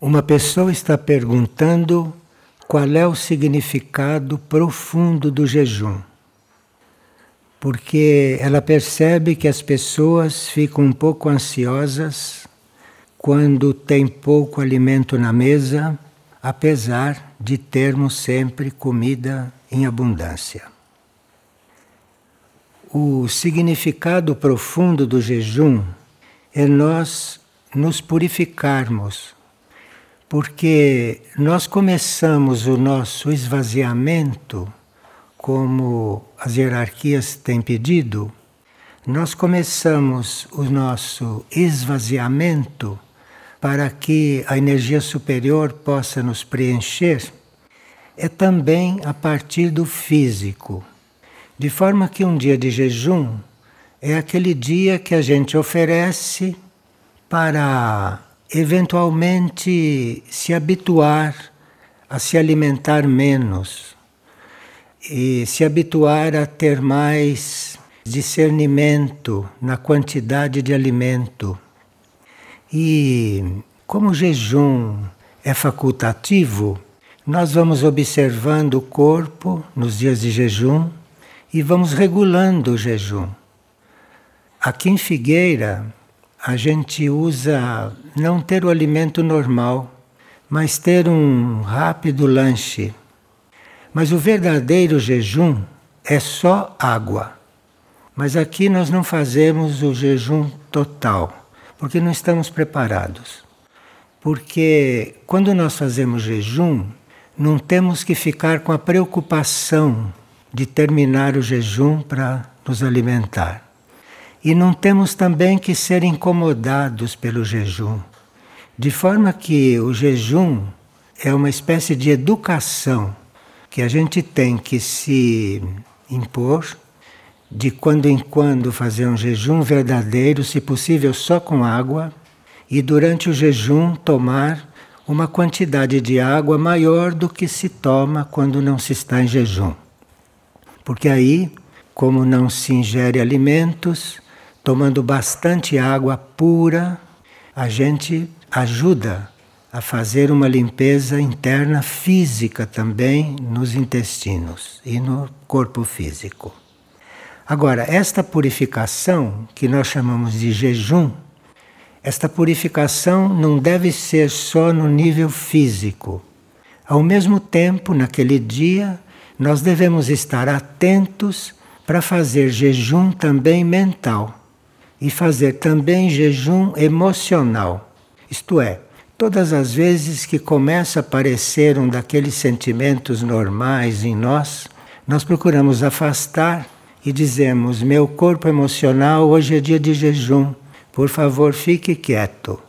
Uma pessoa está perguntando qual é o significado profundo do jejum. Porque ela percebe que as pessoas ficam um pouco ansiosas quando tem pouco alimento na mesa, apesar de termos sempre comida em abundância. O significado profundo do jejum é nós nos purificarmos porque nós começamos o nosso esvaziamento, como as hierarquias têm pedido, nós começamos o nosso esvaziamento para que a energia superior possa nos preencher, é também a partir do físico. De forma que um dia de jejum é aquele dia que a gente oferece para eventualmente se habituar a se alimentar menos e se habituar a ter mais discernimento na quantidade de alimento. E como o jejum é facultativo, nós vamos observando o corpo nos dias de jejum e vamos regulando o jejum. Aqui em Figueira, a gente usa não ter o alimento normal, mas ter um rápido lanche. Mas o verdadeiro jejum é só água. Mas aqui nós não fazemos o jejum total, porque não estamos preparados. Porque quando nós fazemos jejum, não temos que ficar com a preocupação de terminar o jejum para nos alimentar. E não temos também que ser incomodados pelo jejum. De forma que o jejum é uma espécie de educação que a gente tem que se impor, de quando em quando fazer um jejum verdadeiro, se possível só com água, e durante o jejum tomar uma quantidade de água maior do que se toma quando não se está em jejum. Porque aí, como não se ingere alimentos, tomando bastante água pura, a gente ajuda a fazer uma limpeza interna física também nos intestinos e no corpo físico. Agora, esta purificação, que nós chamamos de jejum, esta purificação não deve ser só no nível físico. Ao mesmo tempo, naquele dia, nós devemos estar atentos para fazer jejum também mental e fazer também jejum emocional. Isto é, todas as vezes que começa a aparecer um daqueles sentimentos normais em nós, nós procuramos afastar e dizemos: Meu corpo emocional, hoje é dia de jejum, por favor, fique quieto.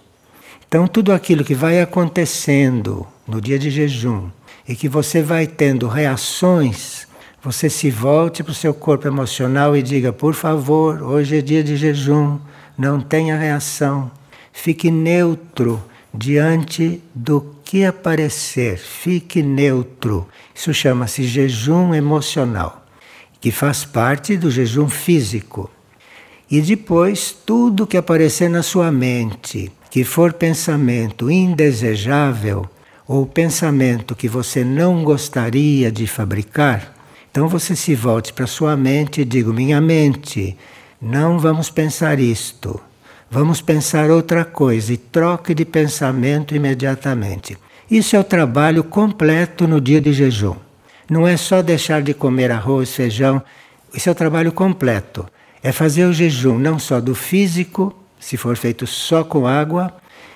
Então, tudo aquilo que vai acontecendo no dia de jejum e que você vai tendo reações você se volte para o seu corpo emocional e diga: por favor, hoje é dia de jejum, não tenha reação, fique neutro diante do que aparecer, fique neutro. Isso chama-se jejum emocional, que faz parte do jejum físico. E depois, tudo que aparecer na sua mente, que for pensamento indesejável ou pensamento que você não gostaria de fabricar, então você se volte para sua mente e diga: minha mente, não vamos pensar isto. Vamos pensar outra coisa e troque de pensamento imediatamente. Isso é o trabalho completo no dia de jejum. Não é só deixar de comer arroz, feijão. Isso é o trabalho completo. É fazer o jejum não só do físico, se for feito só com água,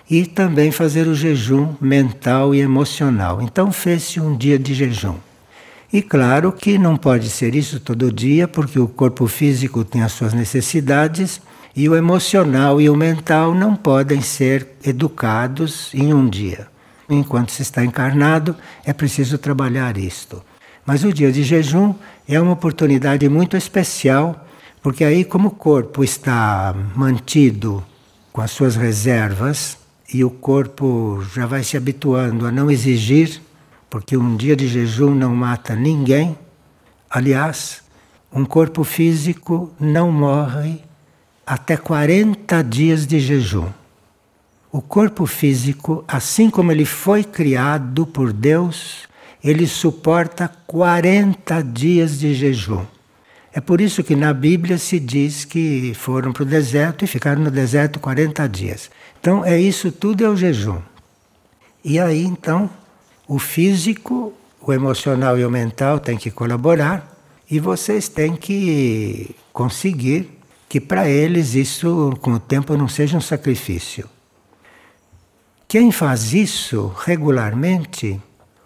e também fazer o jejum mental e emocional. Então fez-se um dia de jejum. E claro que não pode ser isso todo dia, porque o corpo físico tem as suas necessidades e o emocional e o mental não podem ser educados em um dia. Enquanto se está encarnado, é preciso trabalhar isto. Mas o dia de jejum é uma oportunidade muito especial, porque aí, como o corpo está mantido com as suas reservas e o corpo já vai se habituando a não exigir porque um dia de jejum não mata ninguém. Aliás, um corpo físico não morre até 40 dias de jejum. o corpo físico, assim como ele foi criado por Deus, ele suporta 40 dias de jejum. É por isso que na Bíblia se diz que foram para o deserto e ficaram no deserto 40 dias. Então, é isso tudo é o jejum. E aí, então, o físico, o emocional e o mental têm que colaborar e vocês têm que conseguir que para eles isso, com o tempo, não seja um sacrifício. Quem faz isso regularmente,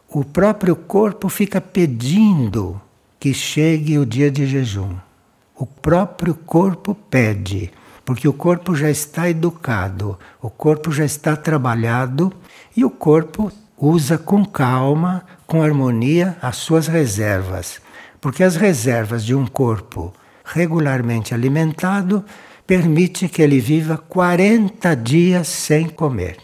o próprio corpo fica pedindo que chegue o dia de jejum. O próprio corpo pede, porque o corpo já está educado, o corpo já está trabalhado e o corpo usa com calma, com harmonia, as suas reservas. Porque as reservas de um corpo regularmente alimentado permite que ele viva 40 dias sem comer.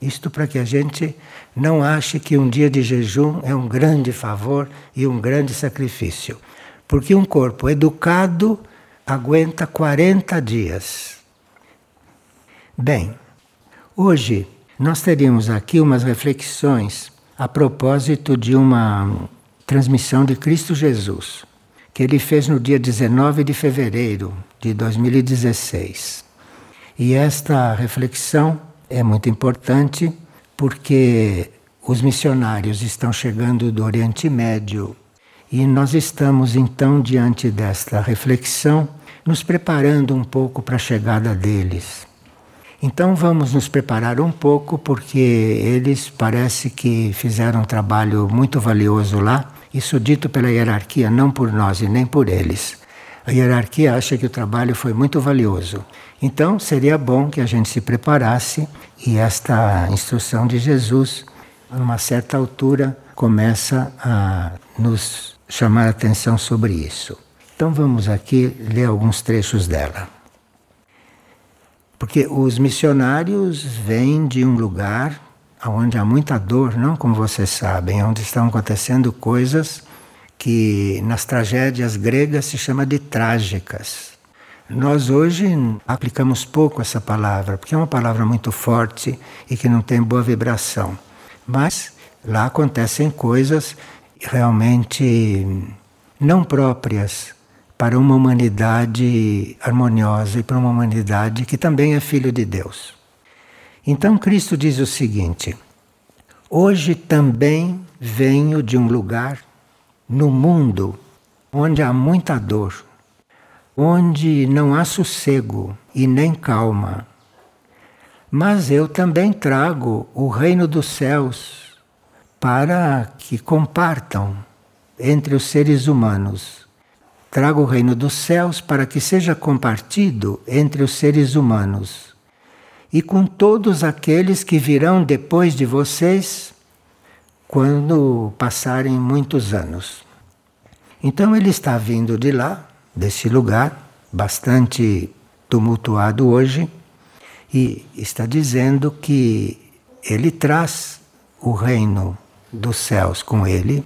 Isto para que a gente não ache que um dia de jejum é um grande favor e um grande sacrifício. Porque um corpo educado aguenta 40 dias. Bem, hoje nós teríamos aqui umas reflexões a propósito de uma transmissão de Cristo Jesus, que ele fez no dia 19 de fevereiro de 2016. E esta reflexão é muito importante porque os missionários estão chegando do Oriente Médio e nós estamos então diante desta reflexão, nos preparando um pouco para a chegada deles. Então vamos nos preparar um pouco porque eles parece que fizeram um trabalho muito valioso lá, isso dito pela hierarquia, não por nós e nem por eles. A hierarquia acha que o trabalho foi muito valioso. Então seria bom que a gente se preparasse e esta instrução de Jesus, a uma certa altura, começa a nos chamar a atenção sobre isso. Então vamos aqui ler alguns trechos dela. Porque os missionários vêm de um lugar onde há muita dor, não como vocês sabem, onde estão acontecendo coisas que nas tragédias gregas se chama de trágicas. Nós hoje aplicamos pouco essa palavra, porque é uma palavra muito forte e que não tem boa vibração. Mas lá acontecem coisas realmente não próprias para uma humanidade harmoniosa e para uma humanidade que também é filho de Deus. Então Cristo diz o seguinte: Hoje também venho de um lugar no mundo onde há muita dor, onde não há sossego e nem calma. Mas eu também trago o reino dos céus para que compartam entre os seres humanos. Trago o reino dos céus para que seja compartido entre os seres humanos e com todos aqueles que virão depois de vocês quando passarem muitos anos. Então ele está vindo de lá, desse lugar, bastante tumultuado hoje, e está dizendo que ele traz o reino dos céus com ele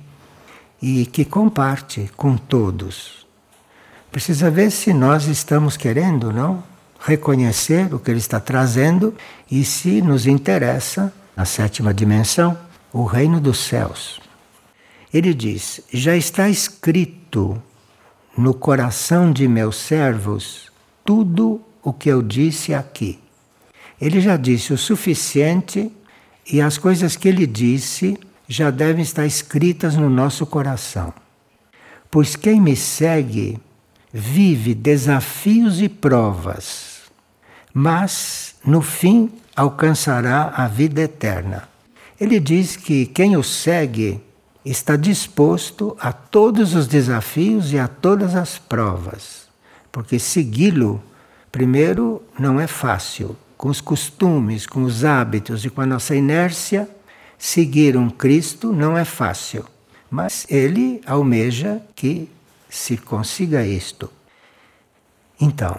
e que comparte com todos. Precisa ver se nós estamos querendo, não? Reconhecer o que ele está trazendo e se nos interessa, a sétima dimensão, o reino dos céus. Ele diz: Já está escrito no coração de meus servos tudo o que eu disse aqui. Ele já disse o suficiente e as coisas que ele disse já devem estar escritas no nosso coração. Pois quem me segue vive desafios e provas, mas no fim alcançará a vida eterna. Ele diz que quem o segue está disposto a todos os desafios e a todas as provas, porque segui-lo, primeiro, não é fácil. Com os costumes, com os hábitos e com a nossa inércia, seguir um Cristo não é fácil. Mas ele almeja que se consiga isto. Então,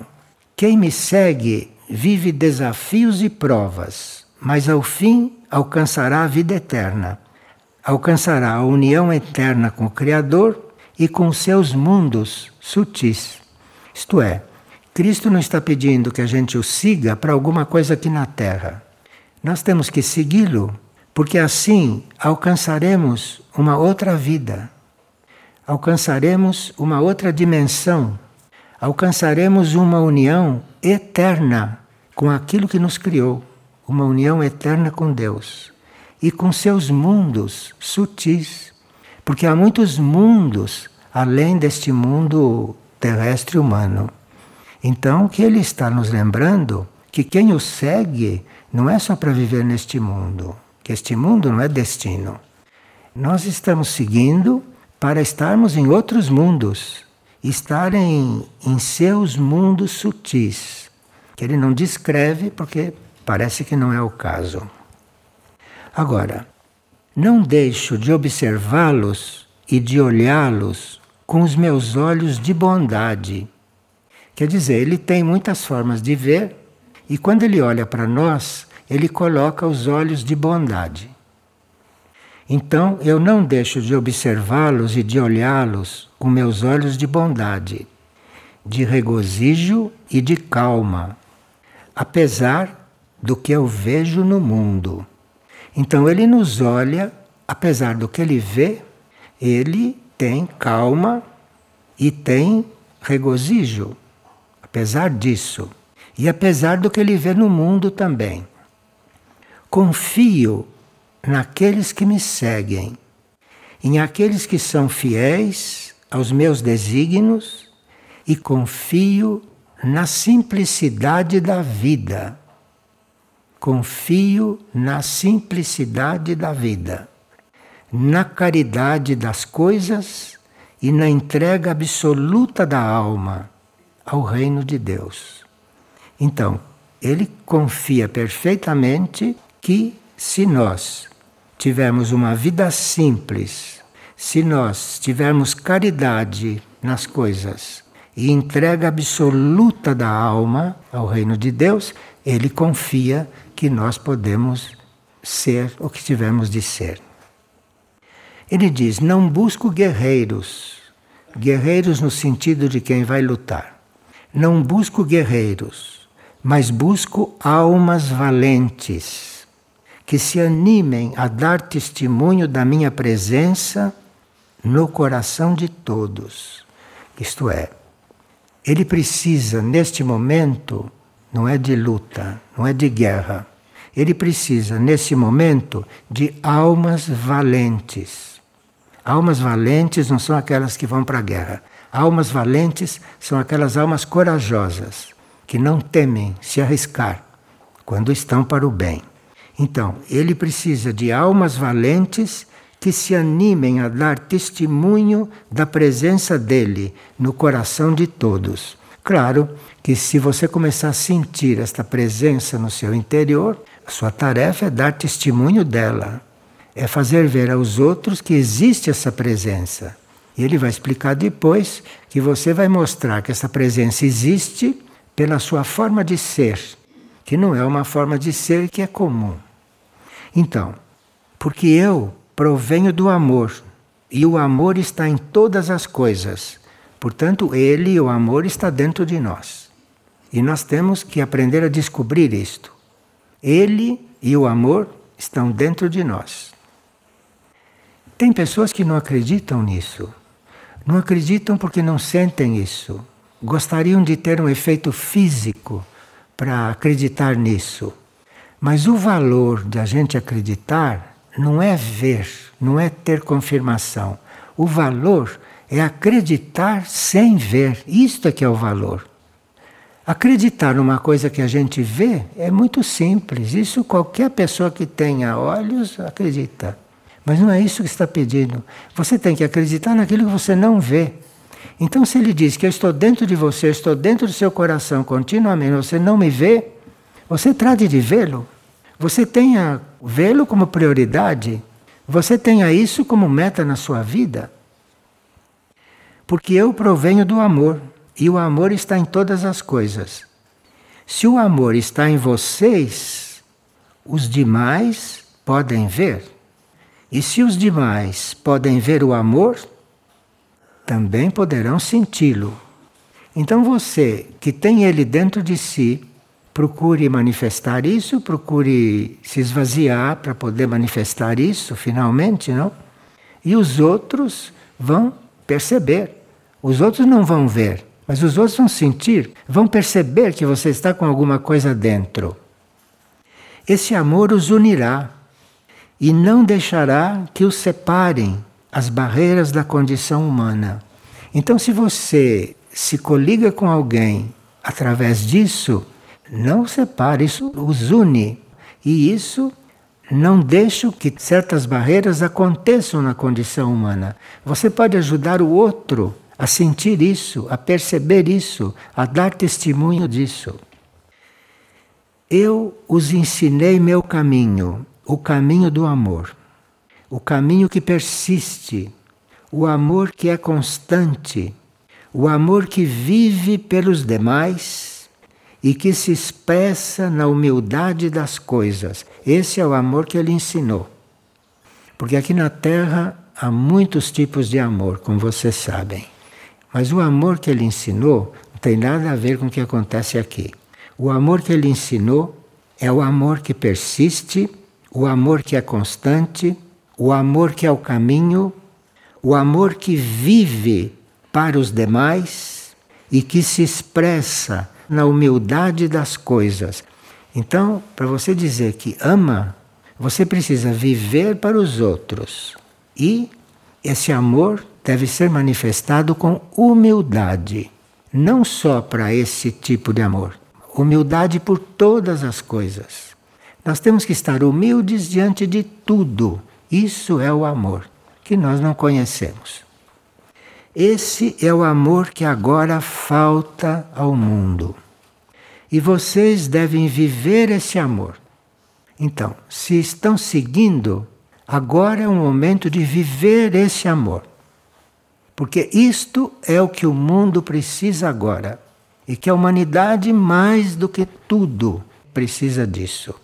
quem me segue vive desafios e provas, mas ao fim alcançará a vida eterna. Alcançará a união eterna com o Criador e com seus mundos sutis. Isto é, Cristo não está pedindo que a gente o siga para alguma coisa aqui na Terra. Nós temos que segui-lo, porque assim alcançaremos uma outra vida, alcançaremos uma outra dimensão, alcançaremos uma união eterna com aquilo que nos criou, uma união eterna com Deus e com seus mundos sutis, porque há muitos mundos além deste mundo terrestre humano. Então, o que ele está nos lembrando que quem o segue não é só para viver neste mundo, que este mundo não é destino. Nós estamos seguindo para estarmos em outros mundos, estarem em seus mundos sutis, que ele não descreve porque parece que não é o caso. Agora, não deixo de observá-los e de olhá-los com os meus olhos de bondade. Quer dizer, ele tem muitas formas de ver e quando ele olha para nós, ele coloca os olhos de bondade. Então eu não deixo de observá-los e de olhá-los com meus olhos de bondade, de regozijo e de calma, apesar do que eu vejo no mundo. Então ele nos olha, apesar do que ele vê, ele tem calma e tem regozijo, apesar disso e apesar do que ele vê no mundo também. Confio naqueles que me seguem, em aqueles que são fiéis aos meus desígnios e confio na simplicidade da vida. Confio na simplicidade da vida, na caridade das coisas e na entrega absoluta da alma ao reino de Deus. Então, ele confia perfeitamente que se nós tivermos uma vida simples, se nós tivermos caridade nas coisas e entrega absoluta da alma ao reino de Deus, ele confia que nós podemos ser o que tivemos de ser. Ele diz: Não busco guerreiros, guerreiros no sentido de quem vai lutar. Não busco guerreiros mas busco almas valentes que se animem a dar testemunho da minha presença no coração de todos. Isto é, ele precisa, neste momento, não é de luta, não é de guerra. Ele precisa, nesse momento, de almas valentes. Almas valentes não são aquelas que vão para a guerra. Almas valentes são aquelas almas corajosas que não temem se arriscar quando estão para o bem. Então, ele precisa de almas valentes que se animem a dar testemunho da presença dele no coração de todos. Claro que se você começar a sentir esta presença no seu interior, a sua tarefa é dar testemunho dela, é fazer ver aos outros que existe essa presença. E ele vai explicar depois que você vai mostrar que essa presença existe pela sua forma de ser, que não é uma forma de ser que é comum. Então, porque eu provenho do amor, e o amor está em todas as coisas. Portanto, ele, o amor, está dentro de nós. E nós temos que aprender a descobrir isto. Ele e o amor estão dentro de nós. Tem pessoas que não acreditam nisso. Não acreditam porque não sentem isso gostariam de ter um efeito físico para acreditar nisso. Mas o valor de a gente acreditar não é ver, não é ter confirmação. O valor é acreditar sem ver. Isto é que é o valor. Acreditar numa coisa que a gente vê é muito simples. Isso qualquer pessoa que tenha olhos acredita. Mas não é isso que está pedindo. Você tem que acreditar naquilo que você não vê. Então, se ele diz que eu estou dentro de você, eu estou dentro do seu coração continuamente, você não me vê, você trate de vê-lo. Você tenha vê-lo como prioridade. Você tenha isso como meta na sua vida. Porque eu provenho do amor e o amor está em todas as coisas. Se o amor está em vocês, os demais podem ver. E se os demais podem ver o amor, também poderão senti-lo. Então você que tem ele dentro de si, procure manifestar isso, procure se esvaziar para poder manifestar isso finalmente, não? E os outros vão perceber. Os outros não vão ver, mas os outros vão sentir, vão perceber que você está com alguma coisa dentro. Esse amor os unirá e não deixará que os separem as barreiras da condição humana. Então, se você se coliga com alguém através disso, não separe, isso os une. E isso não deixa que certas barreiras aconteçam na condição humana. Você pode ajudar o outro a sentir isso, a perceber isso, a dar testemunho disso. Eu os ensinei meu caminho, o caminho do amor, o caminho que persiste, o amor que é constante, o amor que vive pelos demais e que se expressa na humildade das coisas. Esse é o amor que ele ensinou. Porque aqui na Terra há muitos tipos de amor, como vocês sabem. Mas o amor que ele ensinou não tem nada a ver com o que acontece aqui. O amor que ele ensinou é o amor que persiste, o amor que é constante, o amor que é o caminho, o amor que vive para os demais e que se expressa na humildade das coisas. Então, para você dizer que ama, você precisa viver para os outros. E esse amor deve ser manifestado com humildade, não só para esse tipo de amor, humildade por todas as coisas. Nós temos que estar humildes diante de tudo. Isso é o amor que nós não conhecemos. Esse é o amor que agora falta ao mundo. E vocês devem viver esse amor. Então, se estão seguindo, agora é o momento de viver esse amor. Porque isto é o que o mundo precisa agora e que a humanidade, mais do que tudo, precisa disso.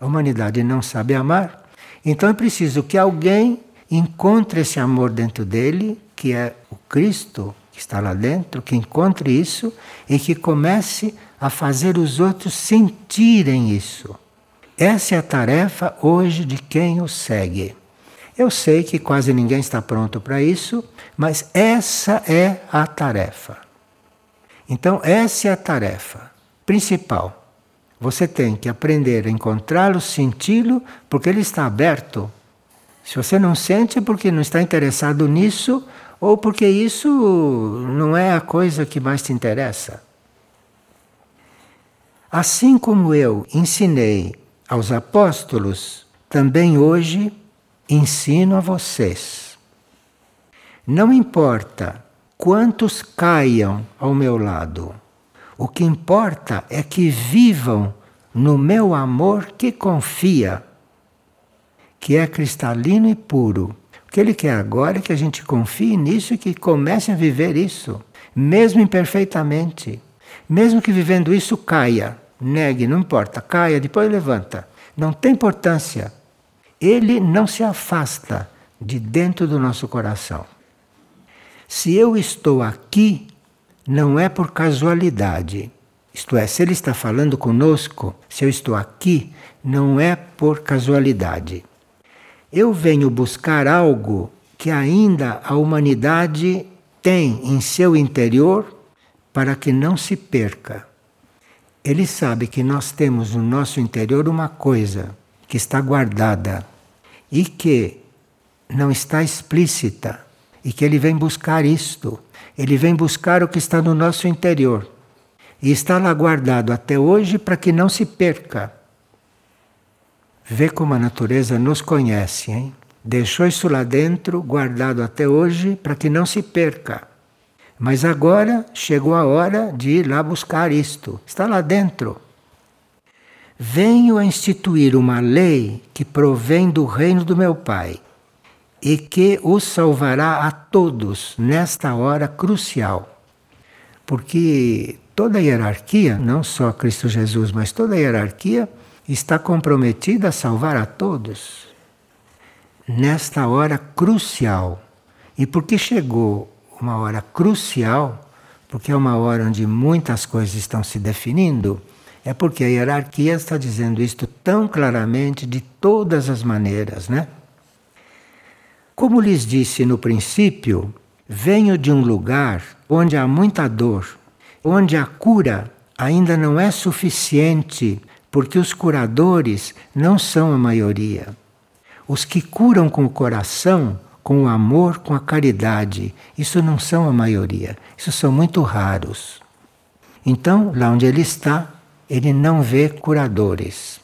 A humanidade não sabe amar, então é preciso que alguém encontre esse amor dentro dele, que é o Cristo que está lá dentro, que encontre isso e que comece a fazer os outros sentirem isso. Essa é a tarefa hoje de quem o segue. Eu sei que quase ninguém está pronto para isso, mas essa é a tarefa. Então, essa é a tarefa principal. Você tem que aprender a encontrá-lo, senti-lo, porque ele está aberto. Se você não sente, é porque não está interessado nisso, ou porque isso não é a coisa que mais te interessa. Assim como eu ensinei aos apóstolos, também hoje ensino a vocês. Não importa quantos caiam ao meu lado. O que importa é que vivam no meu amor que confia, que é cristalino e puro. O que ele quer agora é que a gente confie nisso e que comece a viver isso, mesmo imperfeitamente. Mesmo que vivendo isso caia, negue, não importa, caia, depois levanta. Não tem importância. Ele não se afasta de dentro do nosso coração. Se eu estou aqui, não é por casualidade. Isto é, se ele está falando conosco, se eu estou aqui, não é por casualidade. Eu venho buscar algo que ainda a humanidade tem em seu interior para que não se perca. Ele sabe que nós temos no nosso interior uma coisa que está guardada e que não está explícita e que ele vem buscar isto. Ele vem buscar o que está no nosso interior. E está lá guardado até hoje para que não se perca. Vê como a natureza nos conhece, hein? Deixou isso lá dentro, guardado até hoje, para que não se perca. Mas agora chegou a hora de ir lá buscar isto. Está lá dentro. Venho a instituir uma lei que provém do reino do meu Pai e que os salvará a todos nesta hora crucial. Porque toda a hierarquia, não só Cristo Jesus, mas toda a hierarquia, está comprometida a salvar a todos nesta hora crucial. E porque chegou uma hora crucial, porque é uma hora onde muitas coisas estão se definindo, É porque a hierarquia está dizendo isto tão claramente de todas as maneiras, né? Como lhes disse no princípio, venho de um lugar onde há muita dor, onde a cura ainda não é suficiente, porque os curadores não são a maioria. Os que curam com o coração, com o amor, com a caridade, isso não são a maioria, isso são muito raros. Então, lá onde ele está, ele não vê curadores.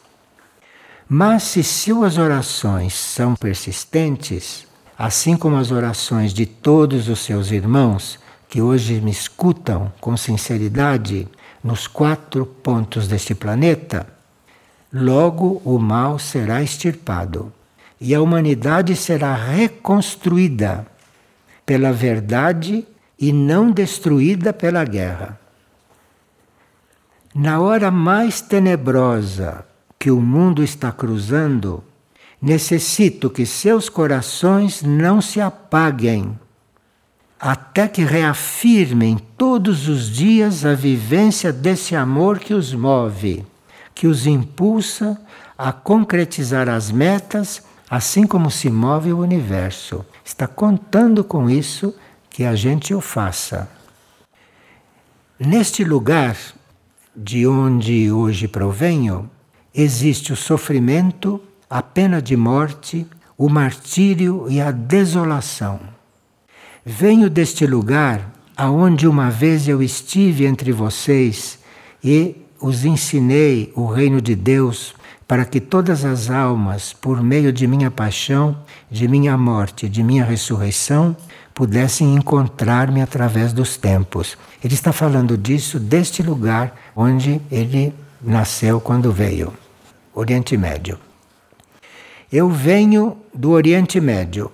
Mas se suas orações são persistentes, assim como as orações de todos os seus irmãos que hoje me escutam com sinceridade nos quatro pontos deste planeta, logo o mal será extirpado e a humanidade será reconstruída pela verdade e não destruída pela guerra. Na hora mais tenebrosa que o mundo está cruzando, necessito que seus corações não se apaguem, até que reafirmem todos os dias a vivência desse amor que os move, que os impulsa a concretizar as metas, assim como se move o universo. Está contando com isso que a gente o faça. Neste lugar de onde hoje provenho, existe o sofrimento a pena de morte, o martírio e a desolação. Venho deste lugar aonde uma vez eu estive entre vocês e os ensinei o reino de Deus para que todas as almas, por meio de minha paixão, de minha morte, de minha ressurreição, pudessem encontrar-me através dos tempos. Ele está falando disso deste lugar onde ele nasceu quando veio, Oriente Médio. Eu venho do Oriente Médio,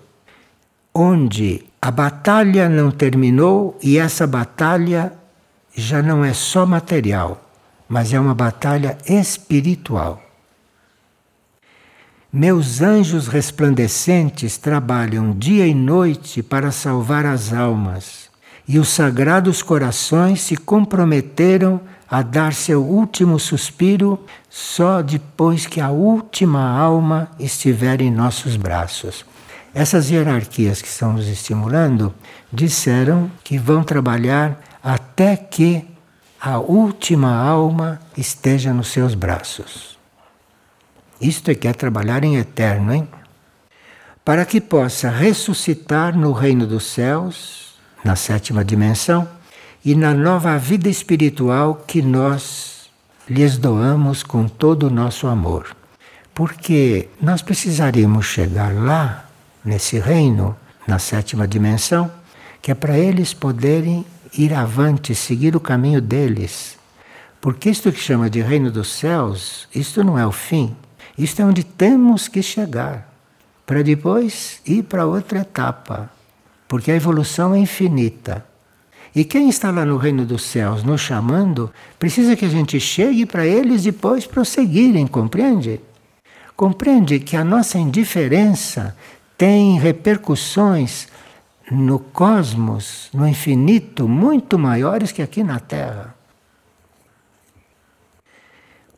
onde a batalha não terminou e essa batalha já não é só material, mas é uma batalha espiritual. Meus anjos resplandecentes trabalham dia e noite para salvar as almas, e os sagrados corações se comprometeram a dar seu último suspiro só depois que a última alma estiver em nossos braços. Essas hierarquias que estão nos estimulando disseram que vão trabalhar até que a última alma esteja nos seus braços. Isto é que é trabalhar em eterno, hein? Para que possa ressuscitar no reino dos céus, na sétima dimensão, e na nova vida espiritual que nós lhes doamos com todo o nosso amor. Porque nós precisaríamos chegar lá, nesse reino, na sétima dimensão, que é para eles poderem ir avante, seguir o caminho deles. Porque isto que chama de reino dos céus, isto não é o fim. Isto é onde temos que chegar, para depois ir para outra etapa. Porque a evolução é infinita. E quem está lá no reino dos céus nos chamando, precisa que a gente chegue para eles depois prosseguirem, compreende? Compreende que a nossa indiferença tem repercussões no cosmos, no infinito, muito maiores que aqui na Terra.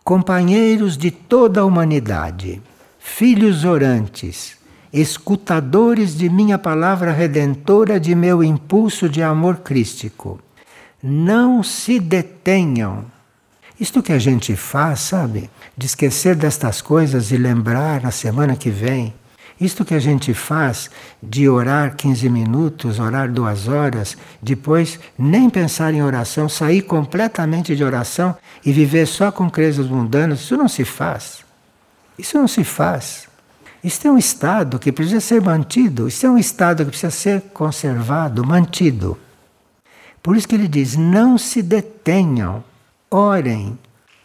Companheiros de toda a humanidade, filhos orantes, escutadores de minha palavra redentora, de meu impulso de amor crístico. Não se detenham. Isto que a gente faz, sabe? De esquecer destas coisas e lembrar na semana que vem. Isto que a gente faz de orar 15 minutos, orar duas horas, depois nem pensar em oração, sair completamente de oração e viver só com crenças mundanas, isso não se faz. Isso não se faz. Isso é um estado que precisa ser mantido, isso é um estado que precisa ser conservado, mantido. Por isso que ele diz: não se detenham, orem,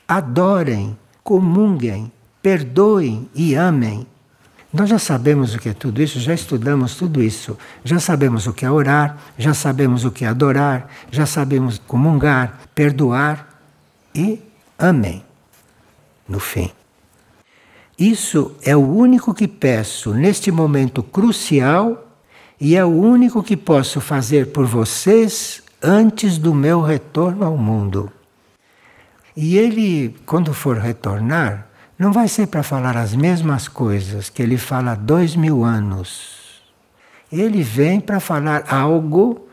adorem, comunguem, perdoem e amem. Nós já sabemos o que é tudo isso, já estudamos tudo isso. Já sabemos o que é orar, já sabemos o que é adorar, já sabemos comungar, perdoar e amem. No fim. Isso é o único que peço neste momento crucial e é o único que posso fazer por vocês antes do meu retorno ao mundo. E ele, quando for retornar, não vai ser para falar as mesmas coisas que ele fala há dois mil anos. Ele vem para falar algo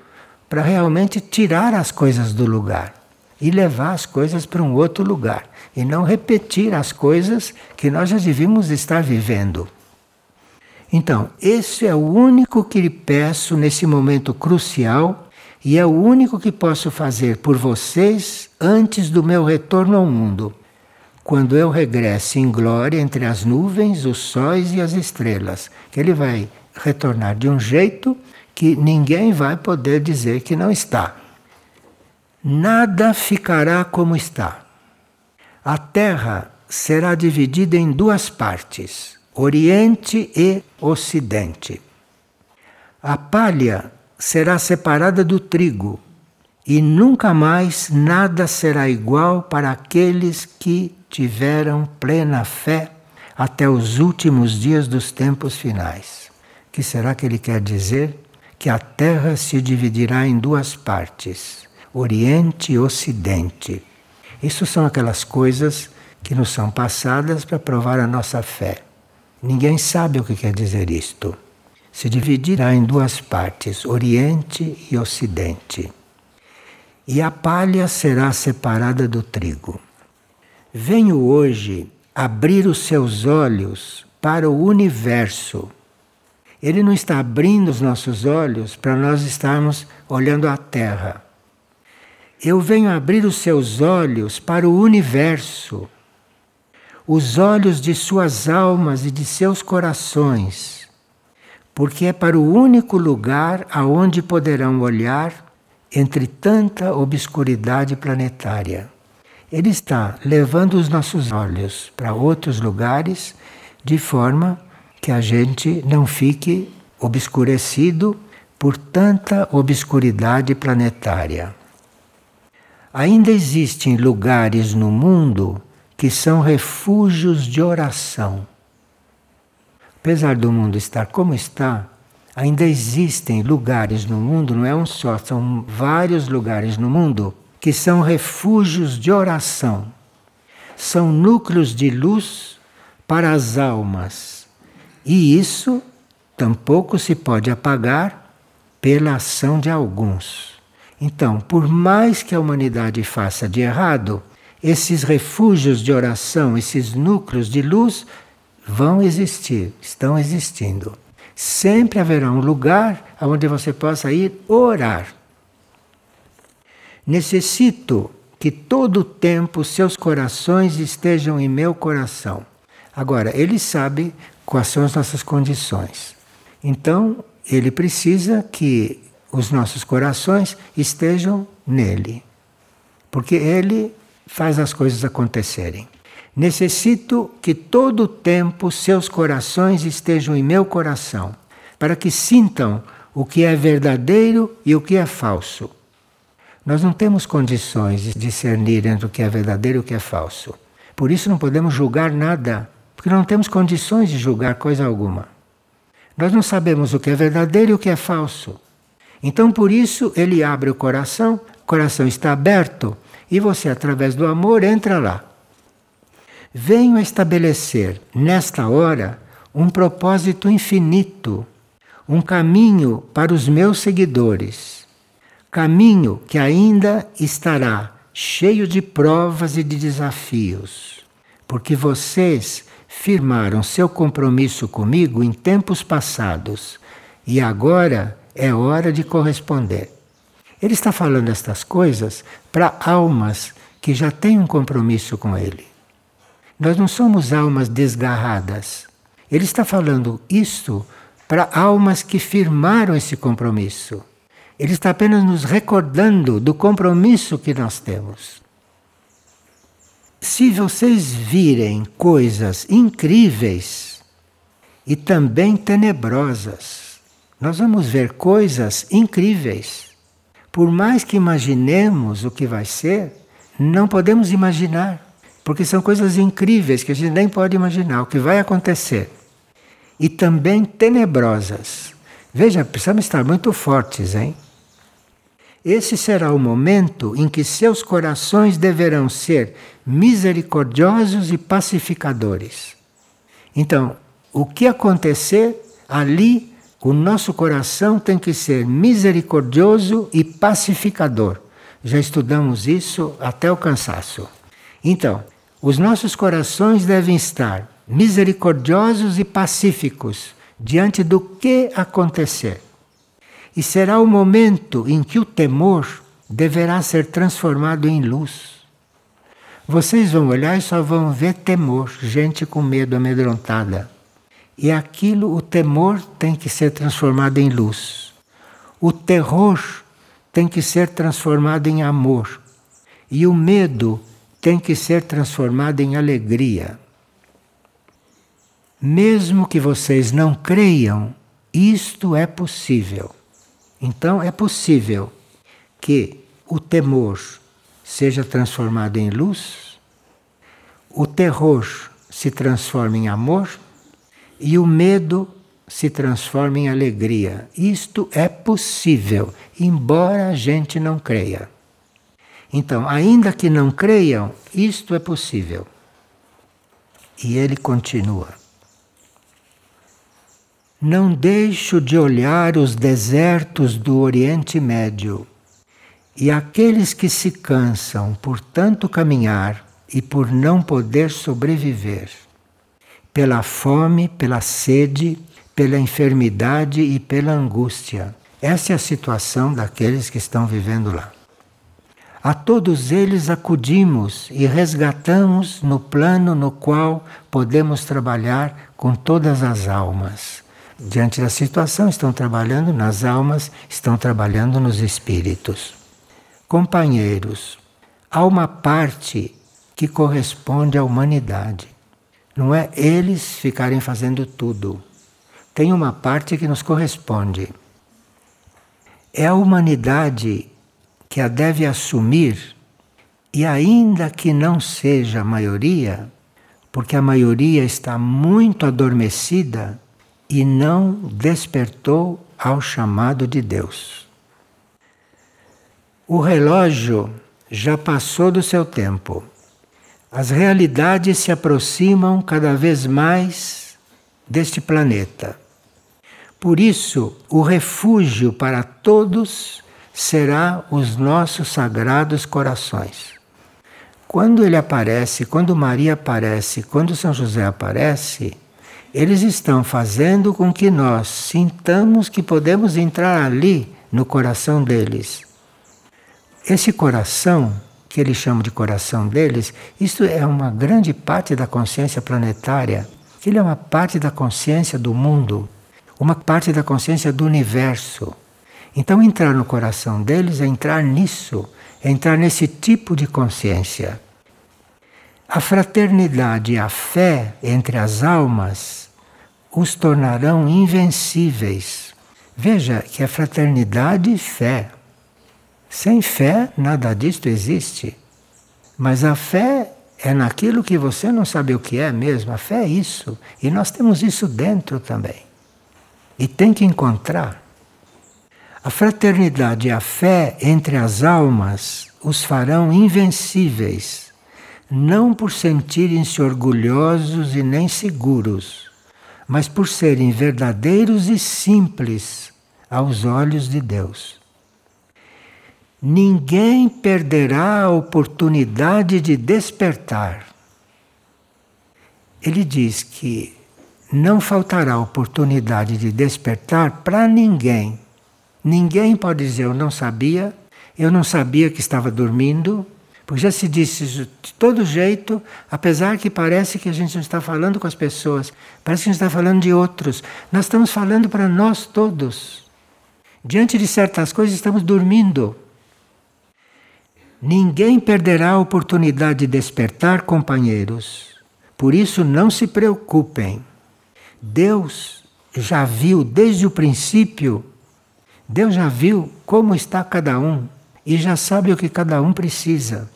para realmente tirar as coisas do lugar e levar as coisas para um outro lugar e não repetir as coisas que nós já devíamos estar vivendo. Então, esse é o único que lhe peço nesse momento crucial e é o único que posso fazer por vocês antes do meu retorno ao mundo, quando eu regresse em glória entre as nuvens, os sóis e as estrelas, que ele vai retornar de um jeito que ninguém vai poder dizer que não está. Nada ficará como está. A terra será dividida em duas partes, Oriente e Ocidente. A palha será separada do trigo, e nunca mais nada será igual para aqueles que tiveram plena fé até os últimos dias dos tempos finais. Que será que ele quer dizer? que a Terra se dividirá em duas partes, Oriente e Ocidente. Isso são aquelas coisas que nos são passadas para provar a nossa fé. Ninguém sabe o que quer dizer isto. Se dividirá em duas partes, Oriente e Ocidente. E a palha será separada do trigo. Venho hoje abrir os seus olhos para o universo ele não está abrindo os nossos olhos para nós estarmos olhando a Terra. Eu venho abrir os seus olhos para o universo, os olhos de suas almas e de seus corações, porque é para o único lugar aonde poderão olhar entre tanta obscuridade planetária. Ele está levando os nossos olhos para outros lugares de forma que a gente não fique obscurecido por tanta obscuridade planetária. Ainda existem lugares no mundo que são refúgios de oração. Apesar do mundo estar como está, ainda existem lugares no mundo, não é um só, são vários lugares no mundo que são refúgios de oração. São núcleos de luz para as almas e isso tampouco se pode apagar pela ação de alguns. Então, por mais que a humanidade faça de errado, esses refúgios de oração, esses núcleos de luz vão existir, estão existindo. Sempre haverá um lugar onde você possa ir orar. Necessito que todo o tempo seus corações estejam em meu coração. Agora, ele sabe quais são as nossas condições. Então, ele precisa que os nossos corações estejam nele, porque ele faz as coisas acontecerem. Necessito que todo o tempo seus corações estejam em meu coração, para que sintam o que é verdadeiro e o que é falso. Nós não temos condições de discernir entre o que é verdadeiro e o que é falso. Por isso não podemos julgar nada porque não temos condições de julgar coisa alguma. Nós não sabemos o que é verdadeiro e o que é falso. Então, por isso, ele abre o coração, o coração está aberto e você, através do amor, entra lá. Venho estabelecer, nesta hora, um propósito infinito, um caminho para os meus seguidores. Caminho que ainda estará cheio de provas e de desafios, porque vocês firmaram seu compromisso comigo em tempos passados e agora é hora de corresponder. Ele está falando estas coisas para almas que já têm um compromisso com ele. Nós não somos almas desgarradas. Ele está falando isto para almas que firmaram esse compromisso. Ele está apenas nos recordando do compromisso que nós temos. Se vocês virem coisas incríveis e também tenebrosas, nós vamos ver coisas incríveis. Por mais que imaginemos o que vai ser, não podemos imaginar, porque são coisas incríveis que a gente nem pode imaginar o que vai acontecer. E também tenebrosas. Veja, precisamos estar muito fortes, hein? esse será o momento em que seus corações deverão ser misericordiosos e pacificadores. Então, o que acontecer ali, o nosso coração tem que ser misericordioso e pacificador. Já estudamos isso até o cansaço. Então, os nossos corações devem estar misericordiosos e pacíficos diante do que acontecer. E será o momento em que o temor deverá ser transformado em luz. Vocês vão olhar e só vão ver temor, gente com medo, amedrontada. E aquilo, o temor, tem que ser transformado em luz. O terror tem que ser transformado em amor. E o medo tem que ser transformado em alegria. Mesmo que vocês não creiam, isto é possível. Então é possível que o temor seja transformado em luz, o terror se transforme em amor e o medo se transforme em alegria. Isto é possível, embora a gente não creia. Então, ainda que não creiam, isto é possível. E ele continua. Não deixo de olhar os desertos do Oriente Médio e aqueles que se cansam por tanto caminhar e por não poder sobreviver, pela fome, pela sede, pela enfermidade e pela angústia. Essa é a situação daqueles que estão vivendo lá. A todos eles acudimos e resgatamos no plano no qual podemos trabalhar com todas as almas diante da situação, estão trabalhando nas almas, estão trabalhando nos espíritos. Companheiros, há uma parte que corresponde à humanidade. Não é eles ficarem fazendo tudo. Tem uma parte que nos corresponde. É a humanidade que a deve assumir, e ainda que não seja a maioria, porque a maioria está muito adormecida, e não despertou ao chamado de Deus. O relógio já passou do seu tempo. As realidades se aproximam cada vez mais deste planeta. Por isso, o refúgio para todos será os nossos sagrados corações. Quando ele aparece, quando Maria aparece, quando São José aparece, eles estão fazendo com que nós sintamos que podemos entrar ali no coração deles. Esse coração, que eles chamam de coração deles, isso é uma grande parte da consciência planetária. Ele é uma parte da consciência do mundo, uma parte da consciência do universo. Então, entrar no coração deles é entrar nisso, é entrar nesse tipo de consciência. A fraternidade e a fé entre as almas os tornarão invencíveis. Veja que é fraternidade e fé. Sem fé, nada disto existe. Mas a fé é naquilo que você não sabe o que é mesmo. A fé é isso. E nós temos isso dentro também. E tem que encontrar. A fraternidade e a fé entre as almas os farão invencíveis, não por sentirem-se orgulhosos e nem seguros mas por serem verdadeiros e simples aos olhos de Deus. Ninguém perderá a oportunidade de despertar. Ele diz que não faltará oportunidade de despertar para ninguém. Ninguém pode dizer eu não sabia, eu não sabia que estava dormindo, porque já se disse de todo jeito, apesar que parece que a gente não está falando com as pessoas, parece que a gente está falando de outros. Nós estamos falando para nós todos. Diante de certas coisas, estamos dormindo. Ninguém perderá a oportunidade de despertar, companheiros. Por isso, não se preocupem. Deus já viu desde o princípio, Deus já viu como está cada um e já sabe o que cada um precisa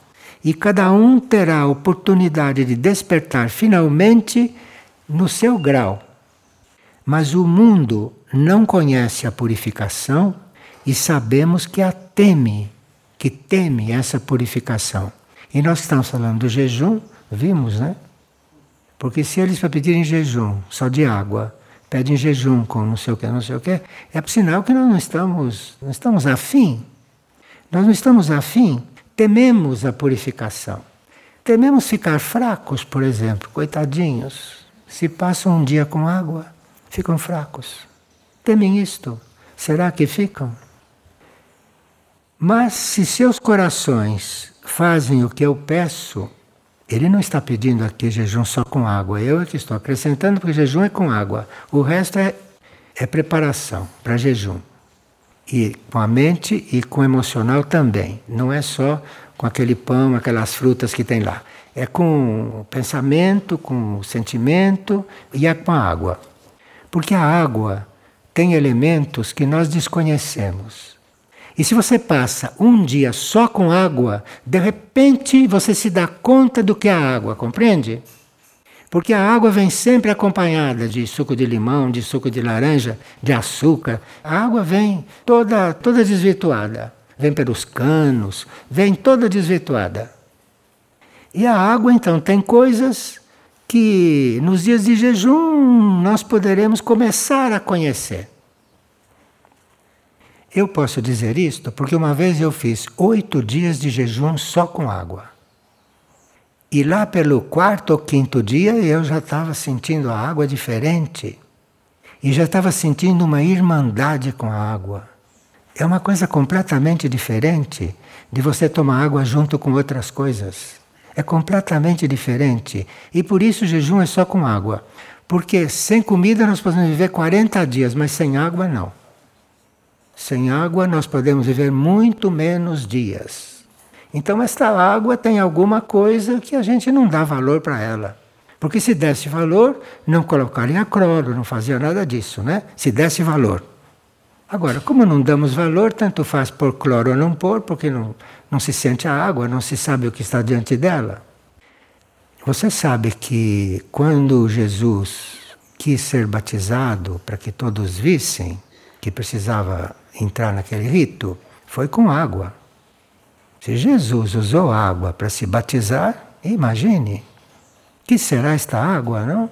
e cada um terá a oportunidade de despertar finalmente no seu grau. Mas o mundo não conhece a purificação e sabemos que a teme, que teme essa purificação. E nós estamos falando do jejum, vimos, né? Porque se eles pedirem jejum só de água, pedem jejum com não sei o que, não sei o que, é sinal que nós não estamos, não estamos afim. Nós não estamos afim, tememos a purificação. Tememos ficar fracos, por exemplo, coitadinhos. Se passam um dia com água, ficam fracos. Temem isto. Será que ficam? Mas se seus corações fazem o que eu peço, ele não está pedindo aqui jejum só com água. Eu é que estou acrescentando porque jejum é com água. O resto é, é preparação para jejum. E com a mente e com o emocional também. Não é só com aquele pão, aquelas frutas que tem lá. É com o pensamento, com o sentimento e é com a água. Porque a água tem elementos que nós desconhecemos. E se você passa um dia só com água, de repente você se dá conta do que é a água, compreende? Porque a água vem sempre acompanhada de suco de limão, de suco de laranja, de açúcar. A água vem toda, toda desvirtuada. Vem pelos canos, vem toda desvirtuada. E a água, então, tem coisas que nos dias de jejum nós poderemos começar a conhecer. Eu posso dizer isto porque uma vez eu fiz oito dias de jejum só com água. E lá pelo quarto ou quinto dia eu já estava sentindo a água diferente. E já estava sentindo uma irmandade com a água. É uma coisa completamente diferente de você tomar água junto com outras coisas. É completamente diferente. E por isso o jejum é só com água. Porque sem comida nós podemos viver 40 dias, mas sem água não. Sem água nós podemos viver muito menos dias. Então esta água tem alguma coisa que a gente não dá valor para ela. Porque se desse valor, não colocaria cloro, não fazia nada disso, né? Se desse valor. Agora, como não damos valor, tanto faz por cloro ou não pôr, porque não, não se sente a água, não se sabe o que está diante dela. Você sabe que quando Jesus quis ser batizado para que todos vissem que precisava entrar naquele rito foi com água. Se Jesus usou água para se batizar, imagine, que será esta água, não?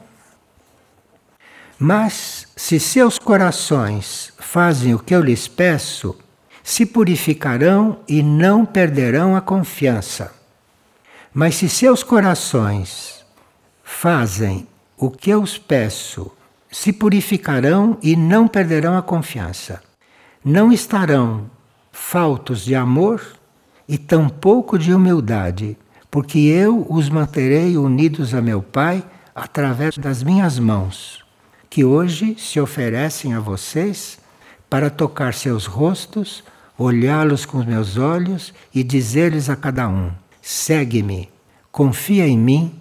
Mas se seus corações fazem o que eu lhes peço, se purificarão e não perderão a confiança. Mas se seus corações fazem o que eu os peço, se purificarão e não perderão a confiança não estarão faltos de amor e tampouco de humildade, porque eu os manterei unidos a meu Pai através das minhas mãos, que hoje se oferecem a vocês para tocar seus rostos, olhá-los com os meus olhos e dizer-lhes a cada um: segue-me, confia em mim,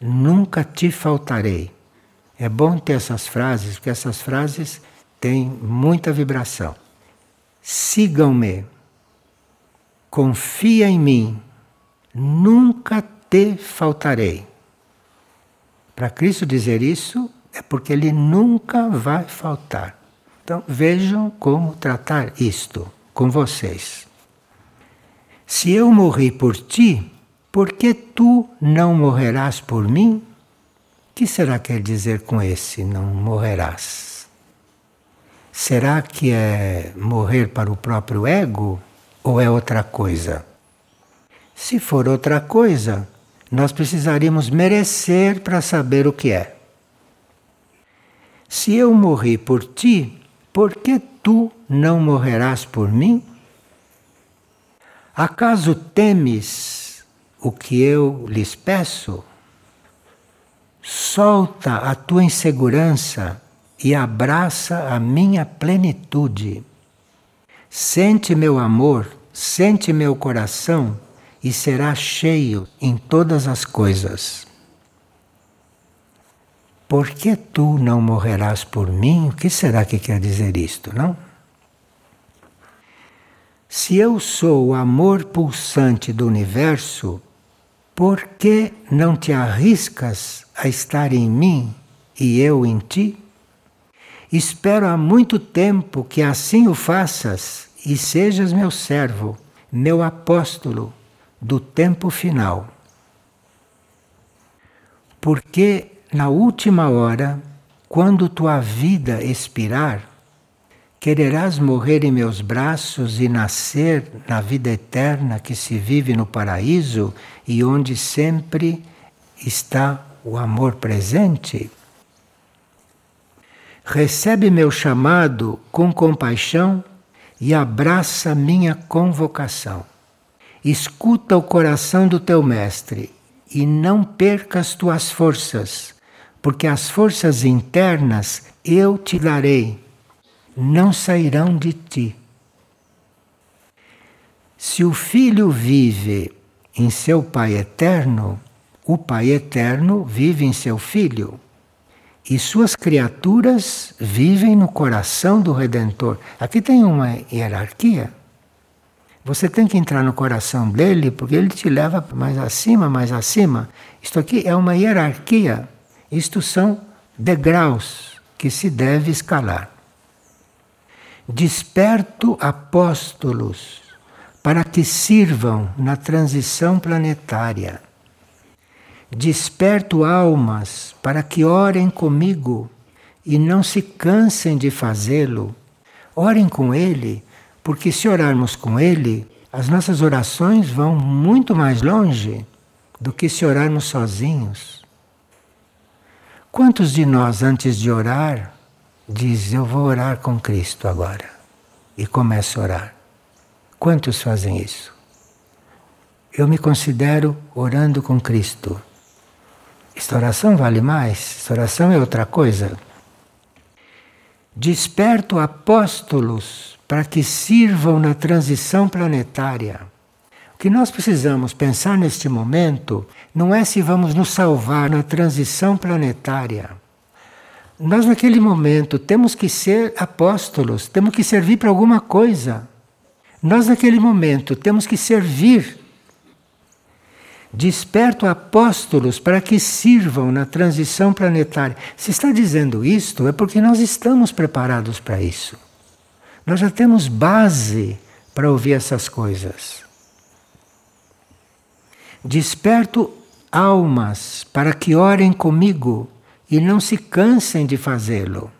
nunca te faltarei. É bom ter essas frases, porque essas frases têm muita vibração. Sigam-me, confia em mim, nunca te faltarei. Para Cristo dizer isso é porque ele nunca vai faltar. Então vejam como tratar isto com vocês. Se eu morri por ti, por que tu não morrerás por mim? O que será quer dizer com esse não morrerás? Será que é morrer para o próprio ego ou é outra coisa? Se for outra coisa, nós precisaríamos merecer para saber o que é. Se eu morri por ti, por que tu não morrerás por mim? Acaso temes o que eu lhes peço? Solta a tua insegurança e abraça a minha plenitude. Sente meu amor, sente meu coração e será cheio em todas as coisas. Por que tu não morrerás por mim? O que será que quer dizer isto, não? Se eu sou o amor pulsante do universo, por que não te arriscas a estar em mim e eu em ti? Espero há muito tempo que assim o faças e sejas meu servo, meu apóstolo do tempo final. Porque na última hora, quando tua vida expirar, quererás morrer em meus braços e nascer na vida eterna que se vive no paraíso e onde sempre está o amor presente? Recebe meu chamado com compaixão e abraça minha convocação. Escuta o coração do teu mestre e não percas tuas forças, porque as forças internas eu te darei, não sairão de ti. Se o filho vive em seu Pai eterno, o Pai eterno vive em seu filho. E suas criaturas vivem no coração do Redentor. Aqui tem uma hierarquia. Você tem que entrar no coração dele, porque ele te leva mais acima, mais acima. Isto aqui é uma hierarquia. Isto são degraus que se deve escalar. Desperto apóstolos para que sirvam na transição planetária Desperto almas para que orem comigo e não se cansem de fazê-lo. Orem com Ele, porque se orarmos com Ele, as nossas orações vão muito mais longe do que se orarmos sozinhos. Quantos de nós, antes de orar, diz: Eu vou orar com Cristo agora? E começa a orar. Quantos fazem isso? Eu me considero orando com Cristo. Esta oração vale mais, esta oração é outra coisa. Desperto apóstolos para que sirvam na transição planetária. O que nós precisamos pensar neste momento não é se vamos nos salvar na transição planetária. Nós, naquele momento, temos que ser apóstolos, temos que servir para alguma coisa. Nós, naquele momento, temos que servir Desperto apóstolos para que sirvam na transição planetária. Se está dizendo isto, é porque nós estamos preparados para isso. Nós já temos base para ouvir essas coisas. Desperto almas para que orem comigo e não se cansem de fazê-lo.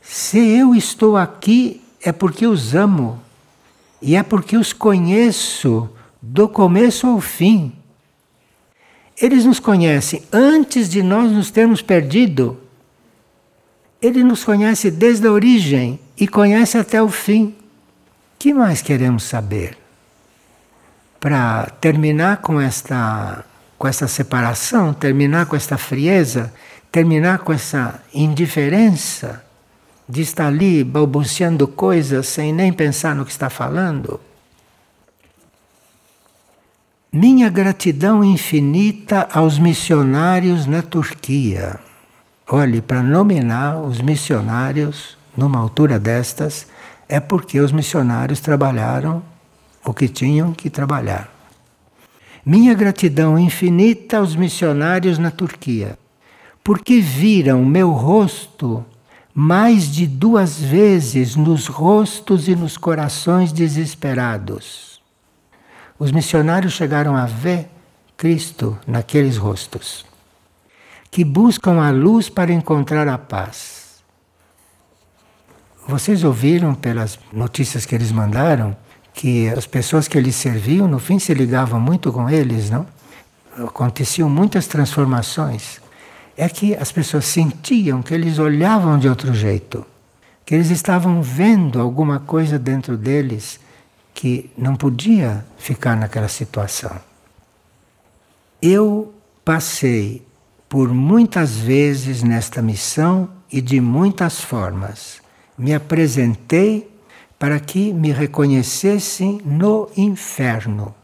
Se eu estou aqui, é porque os amo e é porque os conheço do começo ao fim. Eles nos conhecem antes de nós nos termos perdido. Ele nos conhece desde a origem e conhece até o fim. Que mais queremos saber? Para terminar com esta com essa separação, terminar com esta frieza, terminar com essa indiferença de estar ali balbuciando coisas sem nem pensar no que está falando. Minha gratidão infinita aos missionários na Turquia. Olhe, para nominar os missionários numa altura destas, é porque os missionários trabalharam o que tinham que trabalhar. Minha gratidão infinita aos missionários na Turquia, porque viram meu rosto mais de duas vezes nos rostos e nos corações desesperados os missionários chegaram a ver Cristo naqueles rostos, que buscam a luz para encontrar a paz. Vocês ouviram pelas notícias que eles mandaram que as pessoas que eles serviam, no fim, se ligavam muito com eles, não? Aconteciam muitas transformações. É que as pessoas sentiam que eles olhavam de outro jeito, que eles estavam vendo alguma coisa dentro deles que não podia ficar naquela situação. Eu passei por muitas vezes nesta missão e de muitas formas. Me apresentei para que me reconhecessem no inferno.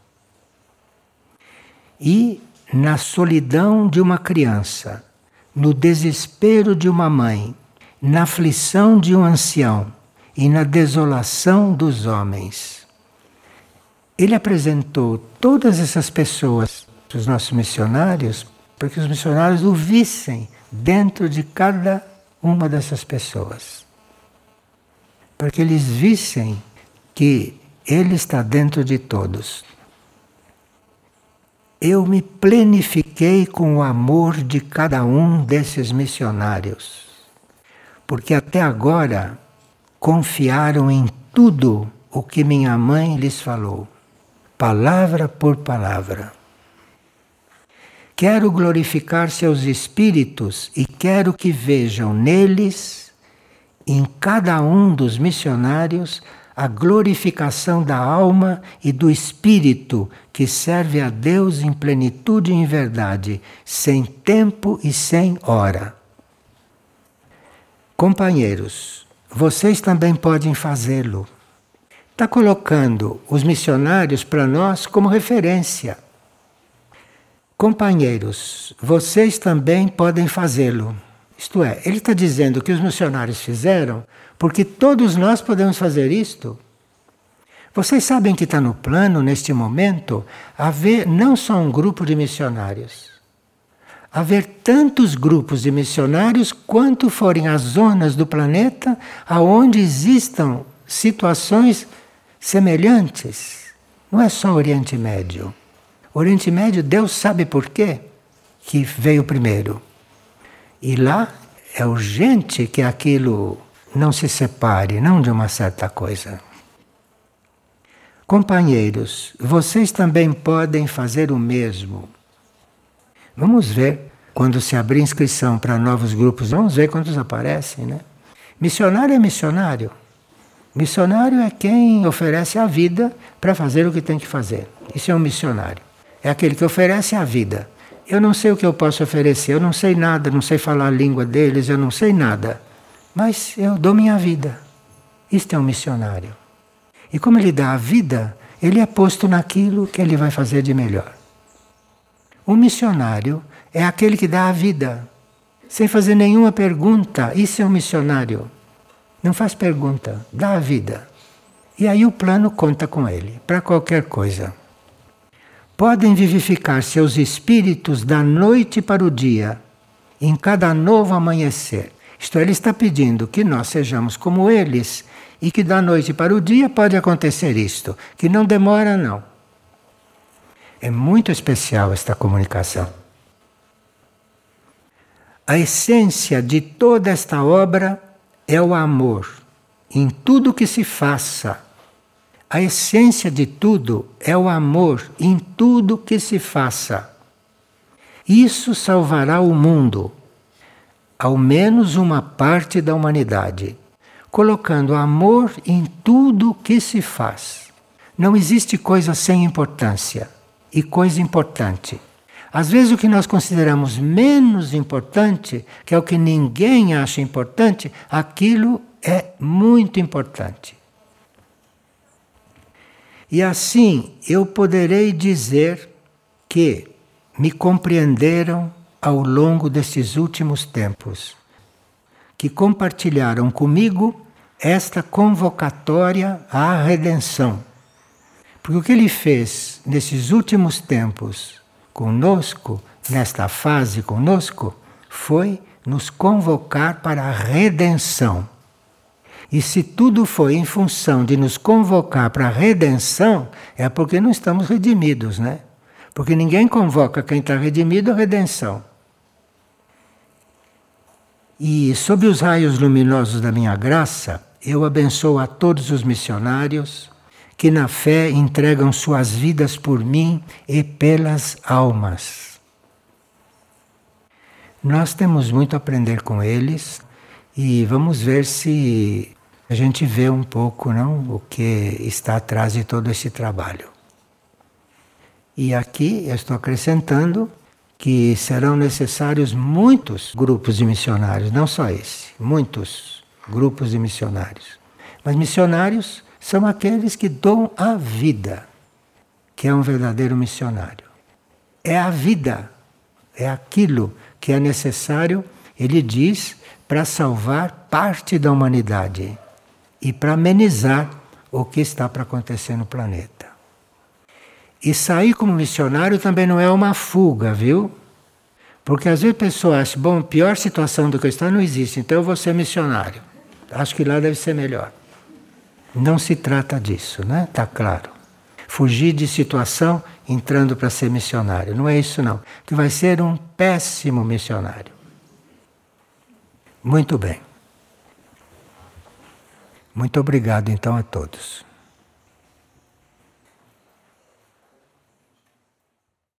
E na solidão de uma criança, no desespero de uma mãe, na aflição de um ancião e na desolação dos homens ele apresentou todas essas pessoas os nossos missionários, para que os missionários o vissem dentro de cada uma dessas pessoas. Para que eles vissem que Ele está dentro de todos. Eu me plenifiquei com o amor de cada um desses missionários, porque até agora confiaram em tudo o que minha mãe lhes falou, palavra por palavra. Quero glorificar seus espíritos e quero que vejam neles, em cada um dos missionários, a glorificação da alma e do espírito que serve a Deus em plenitude e em verdade, sem tempo e sem hora. Companheiros, vocês também podem fazê-lo. Está colocando os missionários para nós como referência. Companheiros, vocês também podem fazê-lo. Isto é, ele está dizendo que os missionários fizeram porque todos nós podemos fazer isto. Vocês sabem que está no plano, neste momento, haver não só um grupo de missionários, haver tantos grupos de missionários quanto forem as zonas do planeta aonde existam situações semelhantes. Não é só Oriente Médio. O Oriente Médio, Deus sabe por quê que veio primeiro. E lá é urgente que aquilo não se separe, não de uma certa coisa. Companheiros, vocês também podem fazer o mesmo. Vamos ver quando se abrir inscrição para novos grupos, vamos ver quantos aparecem, né? Missionário é missionário. Missionário é quem oferece a vida para fazer o que tem que fazer. Isso é um missionário é aquele que oferece a vida. Eu não sei o que eu posso oferecer, eu não sei nada, não sei falar a língua deles, eu não sei nada. Mas eu dou minha vida. Isto é um missionário. E como ele dá a vida, ele é posto naquilo que ele vai fazer de melhor. O missionário é aquele que dá a vida, sem fazer nenhuma pergunta. Isso é um missionário. Não faz pergunta, dá a vida. E aí o plano conta com ele, para qualquer coisa podem vivificar seus espíritos da noite para o dia, em cada novo amanhecer. Isto é, ele está pedindo que nós sejamos como eles e que da noite para o dia pode acontecer isto, que não demora não. É muito especial esta comunicação. A essência de toda esta obra é o amor em tudo que se faça a essência de tudo é o amor em tudo que se faça. Isso salvará o mundo, ao menos uma parte da humanidade, colocando amor em tudo que se faz. Não existe coisa sem importância e coisa importante. Às vezes o que nós consideramos menos importante, que é o que ninguém acha importante, aquilo é muito importante. E assim eu poderei dizer que me compreenderam ao longo destes últimos tempos, que compartilharam comigo esta convocatória à redenção. Porque o que ele fez nesses últimos tempos conosco, nesta fase conosco, foi nos convocar para a redenção. E se tudo foi em função de nos convocar para a redenção, é porque não estamos redimidos, né? Porque ninguém convoca quem está redimido à redenção. E sob os raios luminosos da minha graça, eu abençoo a todos os missionários que na fé entregam suas vidas por mim e pelas almas. Nós temos muito a aprender com eles e vamos ver se a gente vê um pouco não, o que está atrás de todo esse trabalho. E aqui eu estou acrescentando que serão necessários muitos grupos de missionários, não só esse, muitos grupos de missionários. Mas missionários são aqueles que dão a vida, que é um verdadeiro missionário. É a vida, é aquilo que é necessário, ele diz, para salvar parte da humanidade e para amenizar o que está para acontecer no planeta. E sair como missionário também não é uma fuga, viu? Porque às vezes a pessoa acha, bom, pior situação do que eu estou não existe, então eu vou ser missionário. Acho que lá deve ser melhor. Não se trata disso, né? Tá claro. Fugir de situação entrando para ser missionário. Não é isso não. Tu vai ser um péssimo missionário. Muito bem. Muito obrigado então a todos.